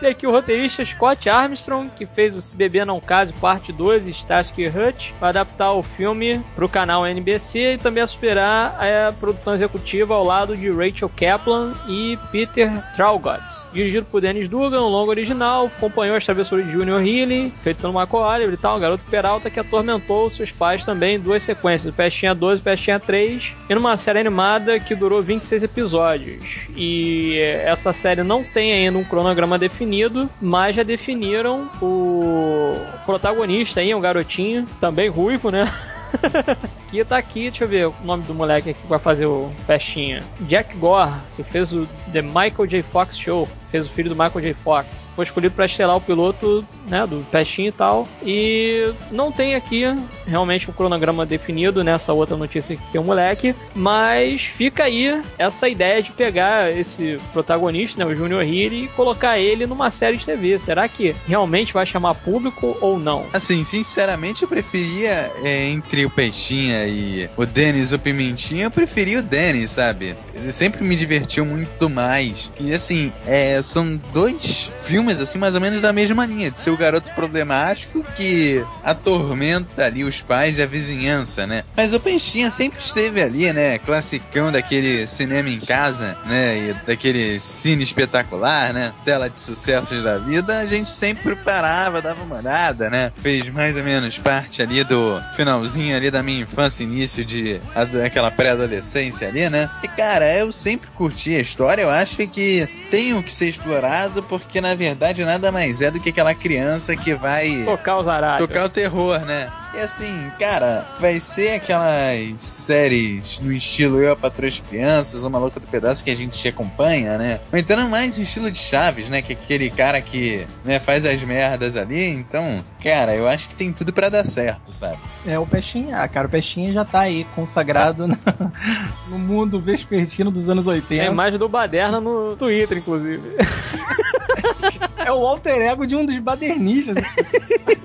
Tem aqui o roteirista Scott Armstrong, que fez o Se Beber Não Case Parte 2 e Starsky Hutch, vai adaptar o filme para o canal NBC e também superar a produção executiva ao lado de Rachel Kaplan e Peter Traugott. Dirigido por Dennis Dugan, um longo original, acompanhou as travessuras de Junior Healy, feito pelo Michael Oliver e tal, um garoto Peralta que atormentou seus pais também em duas sequências, o Pestinha 2 e Pestinha 3, e numa série animada que durou 26 episódios. E essa série não tem ainda um cronograma definido mas já definiram o protagonista aí, um garotinho, também ruivo, né? e tá aqui, deixa eu ver o nome do moleque aqui que vai fazer o festinha. Jack Gore, que fez o The Michael J. Fox Show fez o filho do Michael J. Fox. Foi escolhido para estelar o piloto, né, do Pestinho e tal. E não tem aqui realmente um cronograma definido nessa outra notícia que tem o moleque, mas fica aí essa ideia de pegar esse protagonista, né, o Junior Healy, e colocar ele numa série de TV. Será que realmente vai chamar público ou não? Assim, sinceramente, eu preferia é, entre o Peixinha e o Dennis, o Pimentinha, eu preferia o Dennis, sabe? Sempre me divertiu muito mais. E assim, é, são dois filmes, assim, mais ou menos da mesma linha, de ser o garoto problemático que atormenta ali os pais e a vizinhança, né? Mas o Peixinha sempre esteve ali, né? Classicão daquele cinema em casa, né? E daquele cine espetacular, né? Tela de sucessos da vida, a gente sempre parava, dava uma olhada, né? Fez mais ou menos parte ali do finalzinho ali da minha infância, início de aquela pré-adolescência ali, né? E cara, eu sempre curti a história, eu acho que tem que ser explorado, porque na verdade nada mais é do que aquela criança que vai tocar os aralhos. Tocar o terror, né? E assim, cara, vai ser aquelas séries no estilo Eu, a Patroa as Crianças, O Maluco do Pedaço que a gente te acompanha, né? Ou então é mais no estilo de Chaves, né? Que é aquele cara que né, faz as merdas ali. Então, cara, eu acho que tem tudo para dar certo, sabe? É, o Peixinha, ah, cara, o Peixinha já tá aí consagrado no mundo vespertino dos anos 80. É a imagem do Baderna no Twitter, inclusive. é o alter ego de um dos badernistas.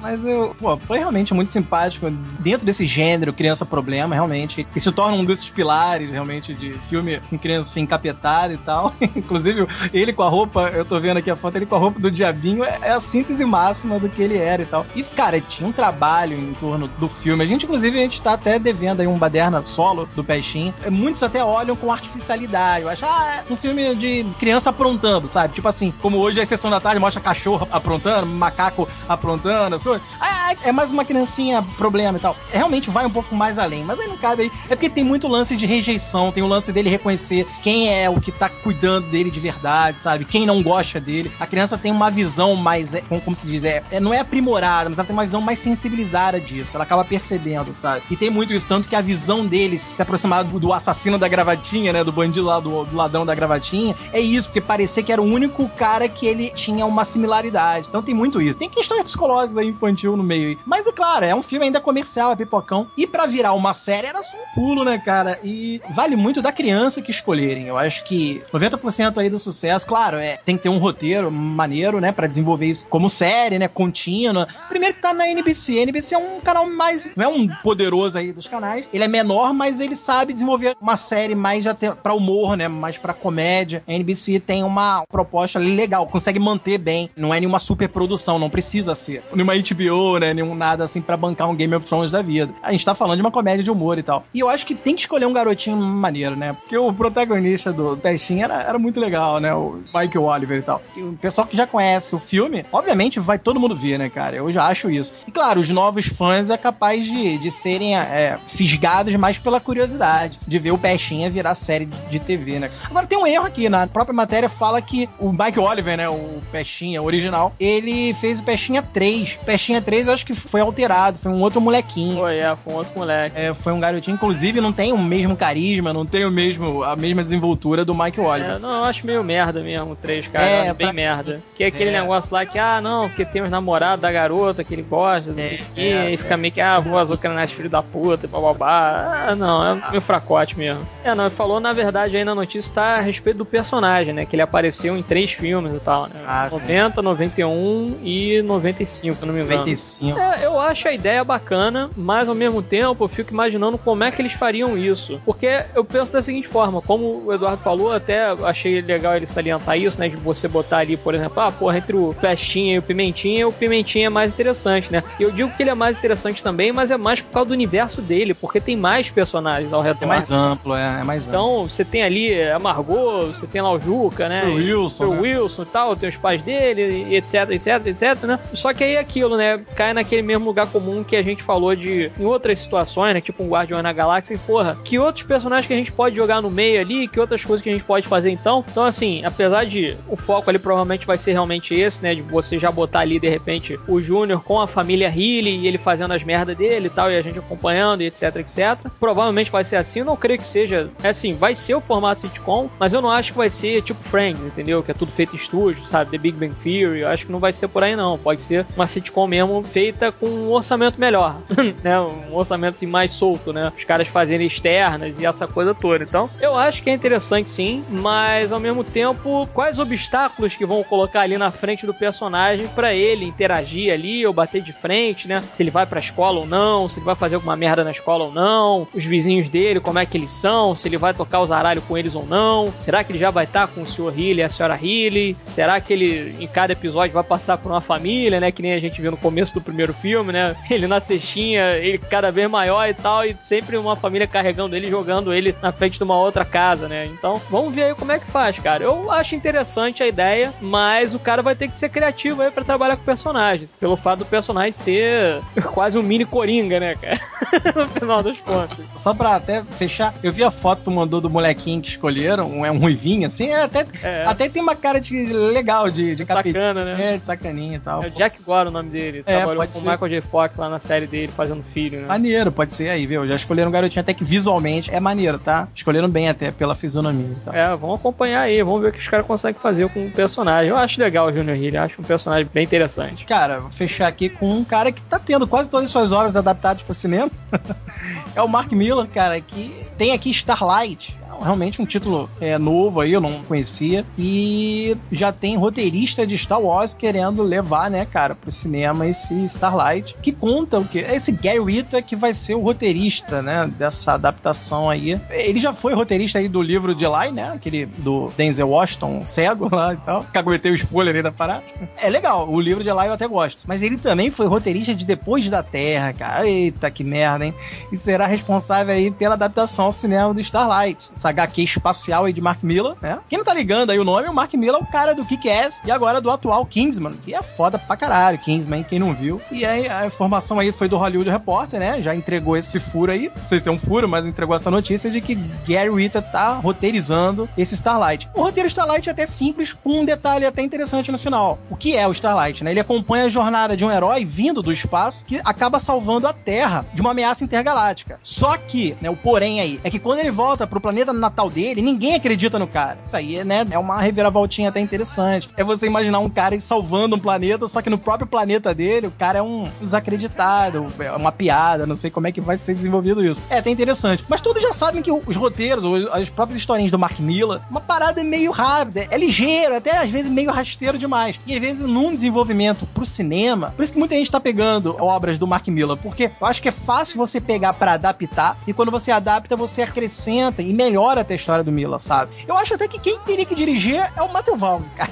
Mas eu, pô, foi realmente muito simpático. Dentro desse gênero, criança problema, realmente. E se torna um desses pilares, realmente, de filme com criança encapetada e tal. Inclusive, ele com a roupa, eu tô vendo aqui a foto, ele com a roupa do diabinho é, é a síntese máxima do que ele era e tal. E, cara, tinha um trabalho em torno do filme. A gente, inclusive, a gente tá até devendo aí um baderna solo do Peixinho. Muitos até olham com artificialidade. Eu acho, ah, é um filme de criança aprontando, sabe? Tipo assim, como hoje a sessão da tarde mostra cachorro aprontando, macaco aprontando, coisas. Ah, é mais uma criancinha problema e tal. Realmente vai um pouco mais além, mas aí não cabe aí. É porque tem muito lance de rejeição, tem o lance dele reconhecer quem é o que tá cuidando dele de verdade, sabe? Quem não gosta dele. A criança tem uma visão mais, é, como, como se diz, é, é, não é aprimorada, mas ela tem uma visão mais sensibilizada disso. Ela acaba percebendo, sabe? E tem muito isso, tanto que a visão dele se aproximar do, do assassino da gravatinha, né? Do bandido lá, do, do ladrão da gravatinha, é isso, porque parecia que era o único cara que ele tinha uma similaridade. Então tem muito isso. Tem questões psicológicas aí infantil no meio. Mas é claro, é um filme ainda comercial, é pipocão. E para virar uma série era só um pulo, né, cara? E vale muito da criança que escolherem. Eu acho que 90% aí do sucesso, claro, é, tem que ter um roteiro maneiro, né, para desenvolver isso como série, né, contínua. Primeiro que tá na NBC. A NBC é um canal mais, não é um poderoso aí dos canais. Ele é menor, mas ele sabe desenvolver uma série mais para humor, né, mais para comédia. A NBC tem uma proposta legal, consegue manter bem. Não é nenhuma super produção, não precisa ser. Nenhuma HBO, né, nenhum nada assim para bancar um Game of Thrones da vida. A gente tá falando de uma comédia de humor e tal. E eu acho que tem que escolher um garotinho maneiro, né? Porque o protagonista do Peixinho era, era muito legal, né? O Michael Oliver e tal. E o pessoal que já conhece o filme, obviamente vai todo mundo ver, né, cara? Eu já acho isso. E claro, os novos fãs é capaz de, de serem é, fisgados mais pela curiosidade, de ver o Peixinha virar série de, TV, né? Agora tem um erro aqui, na própria matéria fala que o Mike Oliver, né, o Peixinha original, ele fez o Peixinha 3. Peixinha 3 eu acho que foi alterado, foi um outro molequinho. Foi, é, foi um outro moleque. É, foi um garotinho, inclusive não tem o mesmo carisma, não tem o mesmo, a mesma desenvoltura do Mike Oliver. É, não, eu acho meio merda mesmo o 3, cara. É, bem pra... merda. Que é aquele é. negócio lá que, ah, não, porque tem os namorados da garota que ele gosta, é, é, e fica meio que, ah, vou azucrar filho da puta e bababá. Ah, não, é meio fracote mesmo. É, não, ele falou, na verdade, aí na notícia tá a respeito do personagem, né? Que ele apareceu em três filmes e tal, né? Ah, 90, sim. 91 e 95, se não me engano. 95. É, eu acho a ideia bacana, mas ao mesmo tempo eu fico imaginando como é que eles fariam isso. Porque eu penso da seguinte forma, como o Eduardo falou, até achei legal ele salientar isso, né? De você botar ali, por exemplo, ah, porra, entre o Pestinha e o Pimentinha, o Pimentinha é mais interessante, né? Eu digo que ele é mais interessante também, mas é mais por causa do universo dele, porque tem mais personagens ao redor. É mais amplo, é, é mais então, amplo. Então, você tem ali a Margot, você tem lá o Juca, né? O Wilson. O né? Wilson e tal, tem os pais dele, etc, etc, etc, né? Só que aí é aquilo, né? Cai naquele mesmo lugar comum que a gente falou de em outras situações, né? Tipo um Guardião na Galáxia, e porra, que outros personagens que a gente pode jogar no meio ali, que outras coisas que a gente pode fazer então. Então, assim, apesar de o foco ali provavelmente vai ser realmente esse, né? De você já botar ali, de repente, o Júnior com a família Healy e ele fazendo as merdas dele e tal, e a gente acompanhando e etc, etc. Provavelmente vai ser assim, eu não creio que seja. É assim, vai ser o formato sitcom, mas eu não acho que vai ser tipo Friends, entendeu? Que é tudo feito em estúdio, sabe? The Big Bang Theory. Eu acho que não vai ser por aí, não. Pode ser uma sitcom mesmo feita com um orçamento melhor, né? Um orçamento assim, mais solto, né? Os caras fazendo externas e essa coisa toda. Então, eu acho que é interessante sim, mas ao mesmo tempo, quais obstáculos que vão colocar ali na frente do personagem para ele interagir ali ou bater de frente, né? Se ele vai pra escola ou não, se ele vai fazer alguma merda na escola ou não, os vizinhos dele, como é que eles são, se ele vai tocar os aralhos com eles ou não, será que ele já vai estar com o Sr. Healy e a Sra. Healy? Será que ele, em cada episódio, vai passar por uma família, né? Que nem a gente viu no começo do primeiro filme, né? Ele na cestinha, ele cada vez maior e tal, e sempre uma família carregando ele, jogando ele na frente de uma outra casa, né? Então, vamos ver aí como é que faz, cara. Eu acho interessante a ideia, mas o cara vai ter que ser criativo aí para trabalhar com o personagem. Pelo fato do personagem ser quase um mini coringa, né, cara? no final das contas. Só pra até fechar, eu vi a foto que tu mandou do molequinho que escolheram, é um ruivinho, assim, é, até, é. até tem uma cara de legal, de, de Sacana, né? É, de sacaninha e tal. É o Jack Gore o nome dele. É, Trabalhou com o Michael J. Fox lá na série dele, fazendo filho, né? Maneiro, pode ser aí, viu? Já escolheram um garotinho até que visualmente é maneiro, tá? Escolheram bem até pela fisionomia. Então. É, vamos acompanhar aí, vamos ver o que os caras conseguem fazer com o personagem. Eu acho legal o Junior Hill, acho um personagem bem interessante. Cara, vou fechar aqui com um cara que tá tendo quase todas as suas obras adaptadas para cinema. é o Mark Miller, cara, que tem aqui Starlight, realmente um título é, novo aí, eu não conhecia. E já tem roteirista de Star Wars querendo levar, né, cara, pro cinema esse Starlight, que conta o quê? É esse Gary Whitta que vai ser o roteirista, né, dessa adaptação aí. Ele já foi roteirista aí do livro de Eli, né, aquele do Denzel Washington, cego lá e tal. Caguetei o spoiler aí da parada. É legal, o livro de Eli eu até gosto. Mas ele também foi roteirista de Depois da Terra, cara. Eita, que merda, hein? E será responsável aí pela adaptação ao cinema do Starlight. Essa HQ espacial aí de Mark Miller, né? Quem não tá ligando aí o nome, o Mark Miller é o cara do Kick-Ass e agora do atual Kingsman, que é foda pra caralho, Kingsman, quem não viu. E aí a informação aí foi do Hollywood Reporter, né? Já entregou esse furo aí, não sei se é um furo, mas entregou essa notícia de que Gary Whitta tá roteirizando esse Starlight. O roteiro Starlight é até simples, com um detalhe até interessante no final. O que é o Starlight, né? Ele acompanha a jornada de um herói vindo do espaço que acaba salvando a Terra de uma ameaça intergaláctica. Só que, né, o porém aí, é que quando ele volta pro planeta natal dele, ninguém acredita no cara. Isso aí, né, é uma reviravoltinha até interessante. É você imaginar um cara salvando um planeta, só que no próprio planeta dele, o cara é um desacreditado, é uma piada, não sei como é que vai ser desenvolvido isso. É até interessante. Mas todos já sabem que os roteiros, as próprias historinhas do Mark Miller, uma parada meio rápida, é ligeiro, até às vezes meio rasteiro demais. E às vezes num desenvolvimento pro cinema, por isso que muita gente tá pegando obras do Mark Miller, porque eu acho que é fácil você pegar para adaptar e quando você adapta, você acrescenta e melhora até a história do Miller, sabe? Eu acho até que quem teria que dirigir é o Matthew Vaughn, cara.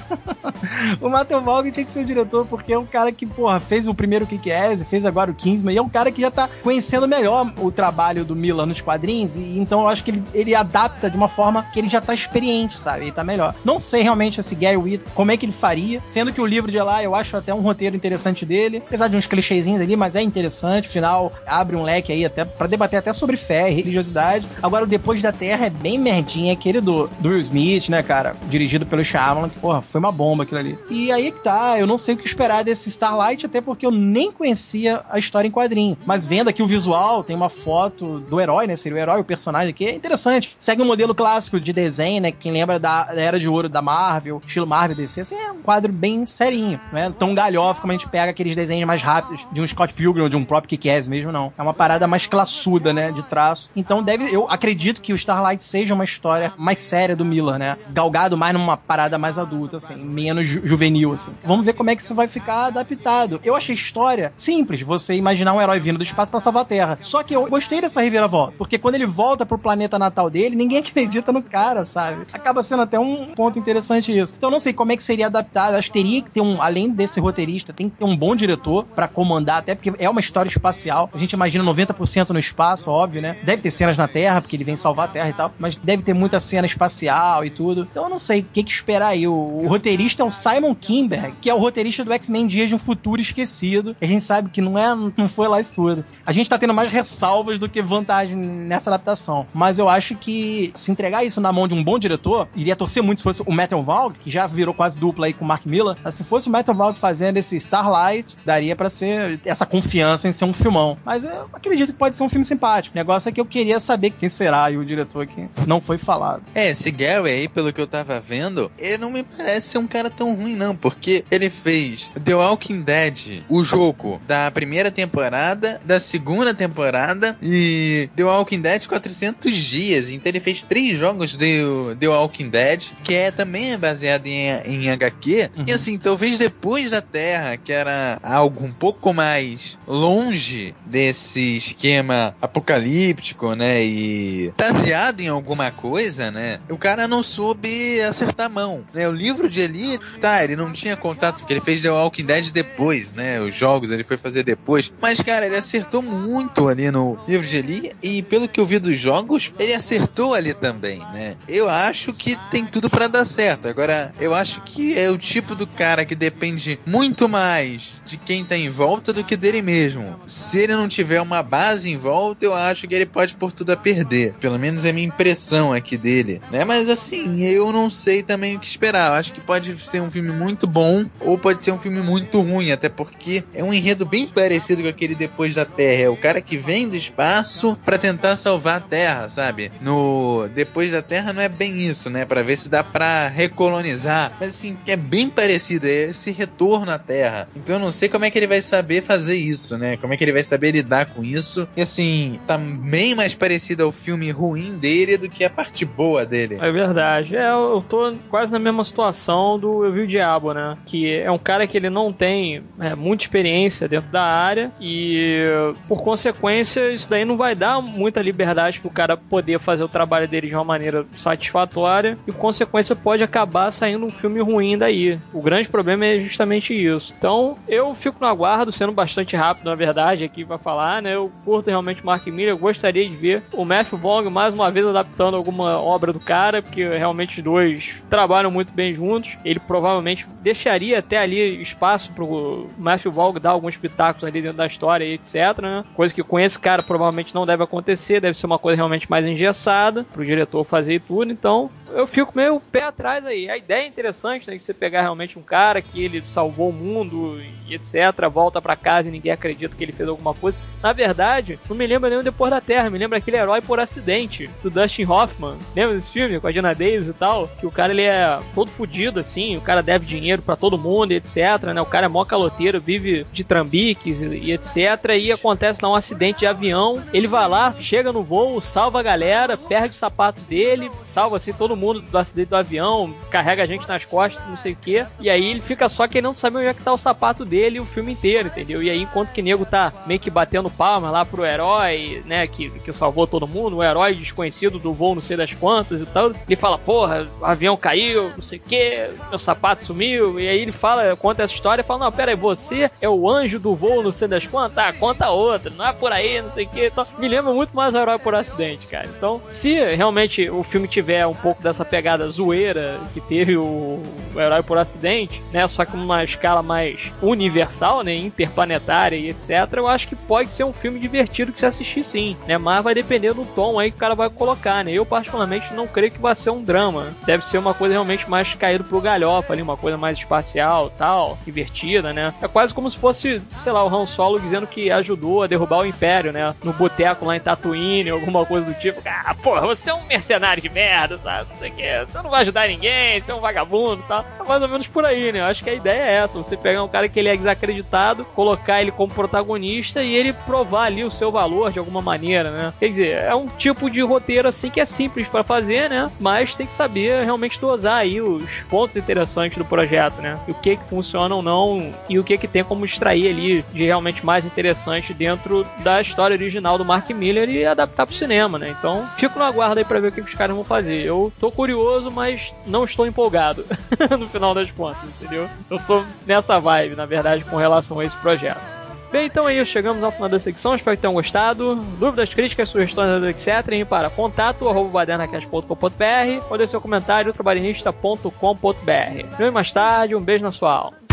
o Matthew Vaughn tinha que ser o diretor porque é um cara que, porra, fez o primeiro Kick-Ass, fez agora o Kingsman, e é um cara que já tá conhecendo melhor o trabalho do Miller nos quadrinhos, e então eu acho que ele, ele adapta de uma forma que ele já tá experiente, sabe? Ele tá melhor. Não sei realmente esse Gary Whitta, como é que ele faria, sendo que o livro de lá eu acho até um roteiro interessante dele, apesar de uns clichêzinhos ali, mas é interessante, final abre um leque aí até para debater até sobre fé e religiosidade. Agora o Depois da Terra é bem merdinha, aquele do, do Will Smith, né, cara? Dirigido pelo Shyamalan, que, porra, foi uma bomba aquilo ali. E aí que tá, eu não sei o que esperar desse Starlight, até porque eu nem conhecia a história em quadrinho. Mas vendo aqui o visual, tem uma foto do herói, né? Seria o herói, o personagem aqui, é interessante. Segue um modelo clássico de desenho, né? Quem lembra da, da Era de Ouro da Marvel, estilo Marvel DC, assim, é um quadro bem serinho, né? Tão galhofa como a gente pega aqueles desenhos mais rápidos de um Scott Pilgrim ou de um próprio Kick-Ass mesmo, não. É uma parada mais classuda, né? De traço. Então deve, eu acredito que o Starlight seja uma história mais séria do Miller, né? Galgado mais numa parada mais adulta, assim, menos ju juvenil, assim. Vamos ver como é que isso vai ficar adaptado. Eu achei história simples, você imaginar um herói vindo do espaço para salvar a Terra. Só que eu gostei dessa reviravolta, porque quando ele volta pro planeta natal dele, ninguém acredita no cara, sabe? Acaba sendo até um ponto interessante isso. Então não sei como é que seria adaptado. Acho que teria que ter um, além desse roteirista, tem que ter um bom diretor para comandar, até porque é uma história espacial. A gente imagina 90% no espaço, óbvio, né? Deve ter cenas na Terra, porque ele vem salvar a Terra e tal, mas deve ter muita cena espacial e tudo. Então eu não sei o que, que esperar aí. O, o roteirista é o Simon Kimberg, que é o roteirista do X-Men Dias de um Futuro Esquecido. A gente sabe que não é, não foi lá isso tudo. A gente tá tendo mais ressalvas do que vantagem nessa adaptação. Mas eu acho que se entregar isso na mão de um bom diretor, iria torcer muito se fosse o Metal Valg, que já virou quase dupla aí com o Mark Miller. Mas se fosse o Metal Valg fazendo esse Starlight, daria para ser essa confiança em ser um filmão. Mas eu acredito que pode ser um filme simpático. O negócio é que eu queria saber quem será aí o diretor que não foi falado. É, esse Gary aí, pelo que eu tava vendo, ele não me parece ser um cara tão ruim, não, porque ele fez The Walking Dead, o jogo da primeira temporada, da segunda temporada e The Walking Dead 400 dias. Então ele fez três jogos de The Walking Dead, que é também baseado em, em HQ. Uhum. E assim, talvez depois da Terra, que era algo um pouco mais longe desse esquema apocalíptico, né? E baseado em alguma coisa, né? O cara não soube acertar a mão, né? O livro de Eli, tá, ele não tinha contato, porque ele fez The Walking Dead depois, né? Os jogos ele foi fazer depois. Mas, cara, ele acertou muito ali no livro de Eli, e pelo que eu vi dos jogos, ele acertou ali também, né? Eu acho que tem tudo para dar certo. Agora, eu acho que é o tipo do cara que depende muito mais de quem tá em volta do que dele mesmo. Se ele não tiver uma base em volta, eu acho que ele pode por tudo a perder. Pelo menos é minha impressão aqui dele, né? Mas assim, eu não sei também o que esperar. Eu acho que pode ser um filme muito bom ou pode ser um filme muito ruim, até porque é um enredo bem parecido com aquele Depois da Terra. É o cara que vem do espaço para tentar salvar a Terra, sabe? No Depois da Terra não é bem isso, né? Para ver se dá para recolonizar. Mas assim, é bem parecido, é esse retorno à Terra. Então eu não sei como é que ele vai saber fazer isso, né? Como é que ele vai saber lidar com isso. E assim, tá bem mais parecido ao filme ruim dele do que a parte boa dele. É verdade. É, eu tô quase na mesma situação do Eu Vi o Diabo, né? Que é um cara que ele não tem é, muita experiência dentro da área e, por consequência, isso daí não vai dar muita liberdade pro cara poder fazer o trabalho dele de uma maneira satisfatória e, por consequência, pode acabar saindo um filme ruim daí. O grande problema é justamente isso. Então, eu fico no aguardo, sendo bastante rápido, na verdade, aqui pra falar, né? Eu curto realmente o Mark Miller, eu gostaria de ver o Matthew Vaughn mais uma vez adaptando alguma obra do cara, porque realmente os dois trabalham muito bem juntos. Ele provavelmente deixaria até ali espaço pro Matthew Vaughn dar alguns pitacos ali dentro da história e etc, né? Coisa que com esse cara provavelmente não deve acontecer, deve ser uma coisa realmente mais engessada pro diretor fazer e tudo, então eu fico meio pé atrás aí. A ideia é interessante, né? De você pegar realmente um cara que ele salvou o mundo e etc, volta para casa e ninguém acredita que ele fez alguma coisa. Na verdade, não me lembra nem o Depois da Terra, me lembra aquele herói por acidente, do Dustin Hoffman. Lembra desse filme com a Gina Davis e tal? Que o cara ele é todo fudido assim, o cara deve dinheiro para todo mundo e etc, né? O cara é mó caloteiro, vive de trambiques e, e etc. E acontece lá um acidente de avião. Ele vai lá, chega no voo, salva a galera, perde o sapato dele, salva assim todo mundo do acidente do avião, carrega a gente nas costas, não sei o que. E aí ele fica só querendo saber onde é que tá o sapato dele o filme inteiro, entendeu? E aí, enquanto que o nego tá meio que batendo palmas lá pro herói, né, que, que salvou todo mundo, o herói desconhecido do voo, não sei das quantas e tal, ele fala, porra, o avião caiu, não sei o que, meu sapato sumiu. E aí ele fala, conta essa história e fala, não, pera aí, você é o anjo do voo, não sei das quantas? Ah, conta outra, não é por aí, não sei o que. Então, me lembra muito mais o herói por acidente, cara. Então, se realmente o filme tiver um pouco dessa pegada zoeira que teve o, o herói por acidente, né? Só que uma escala mais universal, né? Interplanetária e etc. Eu acho que pode ser um filme divertido que se assistir sim, né? Mas vai depender do tom aí que o cara vai colocar, né? Eu particularmente não creio que vai ser um drama. Deve ser uma coisa realmente mais caído pro galhofa ali, uma coisa mais espacial, tal, divertida, né? É quase como se fosse, sei lá, o Han Solo dizendo que ajudou a derrubar o Império, né? No boteco lá em Tatooine, alguma coisa do tipo. Ah, porra, você é um mercenário de merda, sabe? Não sei o que. Você não vai ajudar ninguém, você é um vagabundo e tal. É mais ou menos por aí, né? Eu acho que a ideia é essa. Você pegar um cara que ele é desacreditado, colocar ele como protagonista e ele provar ali o seu valor de alguma maneira, né? Quer dizer, é um tipo de roteiro assim que é simples para fazer, né? Mas tem que saber realmente dosar aí os pontos interessantes do projeto, né? E o que que funciona ou não e o que que tem como extrair ali de realmente mais interessante dentro da história original do Mark Miller e adaptar pro cinema, né? Então, fico no aguardo aí pra ver o que, que os caras vão fazer. Eu tô curioso, mas não estou empolgado no final das contas, entendeu? Eu tô nessa vibe, na verdade, com relação a esse projeto. Bem, então é isso, chegamos ao final da secção, espero que tenham gostado. Dúvidas, críticas, sugestões, etc. E para contato, arroba badernacast.com.br ou deixe seu comentário trabalhinista.com.br. Vem mais tarde, um beijo na sua alma.